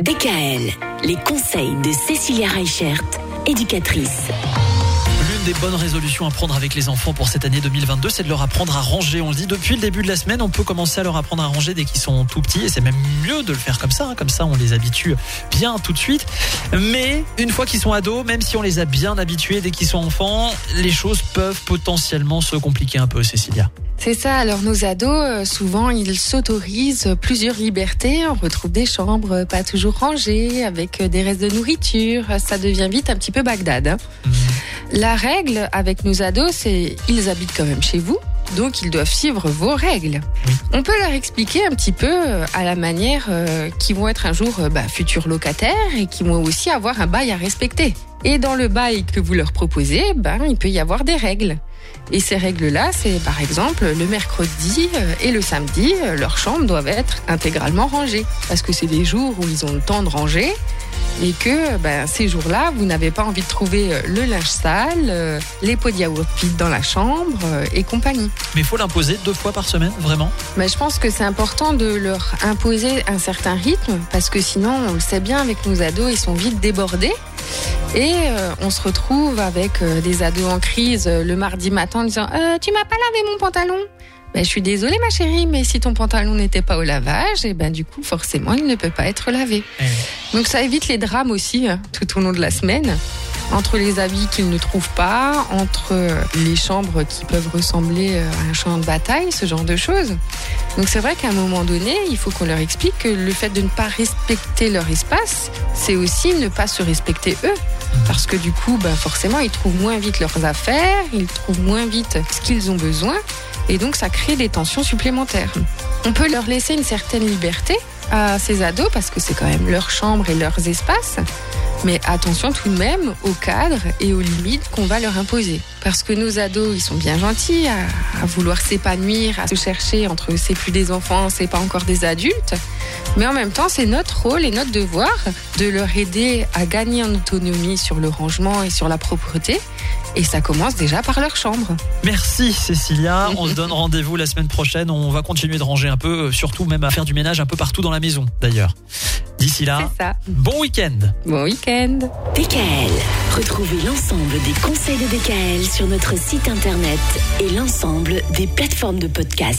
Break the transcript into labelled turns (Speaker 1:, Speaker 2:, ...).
Speaker 1: DKL, les conseils de Cécilia Reichert, éducatrice.
Speaker 2: L'une des bonnes résolutions à prendre avec les enfants pour cette année 2022, c'est de leur apprendre à ranger. On le dit depuis le début de la semaine, on peut commencer à leur apprendre à ranger dès qu'ils sont tout petits et c'est même mieux de le faire comme ça. hein. Comme ça, on les habitue bien tout de suite. Mais une fois qu'ils sont ados, même si on les a bien habitués dès qu'ils sont enfants, les choses peuvent potentiellement se compliquer un peu, Cécilia.
Speaker 3: C'est ça, alors nos ados, euh, souvent, ils s'autorisent plusieurs libertés. On retrouve des chambres pas toujours rangées, avec des restes de nourriture. Ça devient vite un petit peu Bagdad. hein. La règle avec nos ados, c'est ils habitent quand même chez vous. Donc ils doivent suivre vos règles.
Speaker 2: Oui.
Speaker 3: On peut leur expliquer un petit peu euh, à la manière euh, qu'ils vont être un jour euh, bah, futurs locataires et qui vont aussi avoir un bail à respecter. Et dans le bail que vous leur proposez, ben, il peut y avoir des règles. Et ces règles-là, c'est par exemple le mercredi euh, et le samedi, euh, leurs chambres doivent être intégralement rangées. Parce que c'est des jours où ils ont le temps de ranger et que ben, ces jours-là, vous n'avez pas envie de trouver euh, le linge sale, les pots de yaourt vides dans la chambre et compagnie.
Speaker 2: Mais il faut l'imposer deux fois par semaine, vraiment?
Speaker 3: Mais je pense que c'est important de leur imposer un certain rythme parce que sinon, on le sait bien, avec nos ados, ils sont vite débordés. Et euh, on se retrouve avec euh, des ados en crise euh, le mardi matin en disant Tu m'as pas lavé mon pantalon ben, je suis désolée ma chérie, mais si ton pantalon n'était pas au lavage, et ben du coup forcément il ne peut pas être lavé.
Speaker 2: Eh oui.
Speaker 3: Donc ça évite les drames aussi hein, tout au long de la semaine. Entre les habits qu'ils ne trouvent pas, entre les chambres qui peuvent ressembler à un champ de bataille, ce genre de choses. Donc c'est vrai qu'à un moment donné, il faut qu'on leur explique que le fait de ne pas respecter leur espace, c'est aussi ne pas se respecter eux. Parce que du coup, ben, forcément, ils trouvent moins vite leurs affaires, ils trouvent moins vite ce qu'ils ont besoin, et donc ça crée des tensions supplémentaires. On peut leur laisser une certaine liberté à ces ados parce que c'est quand même leur chambre et leurs espaces. Mais attention tout de même au cadre et aux limites qu'on va leur imposer. Parce que nos ados, ils sont bien gentils à, à vouloir s'épanouir, à se chercher entre c'est plus des enfants, c'est pas encore des adultes. Mais en même temps, c'est notre rôle et notre devoir de leur aider à gagner en autonomie sur le rangement et sur la propreté. Et ça commence déjà par leur chambre.
Speaker 2: Merci Cécilia. On se donne rendez-vous la semaine prochaine. On va continuer de ranger un peu, euh, surtout même à faire du ménage un peu partout dans la maison d'ailleurs. D'ici là,
Speaker 3: ça.
Speaker 2: bon week-end.
Speaker 3: Bon week-end.
Speaker 1: DKL. Retrouvez l'ensemble des conseils de DKL sur notre site internet et l'ensemble des plateformes de podcast.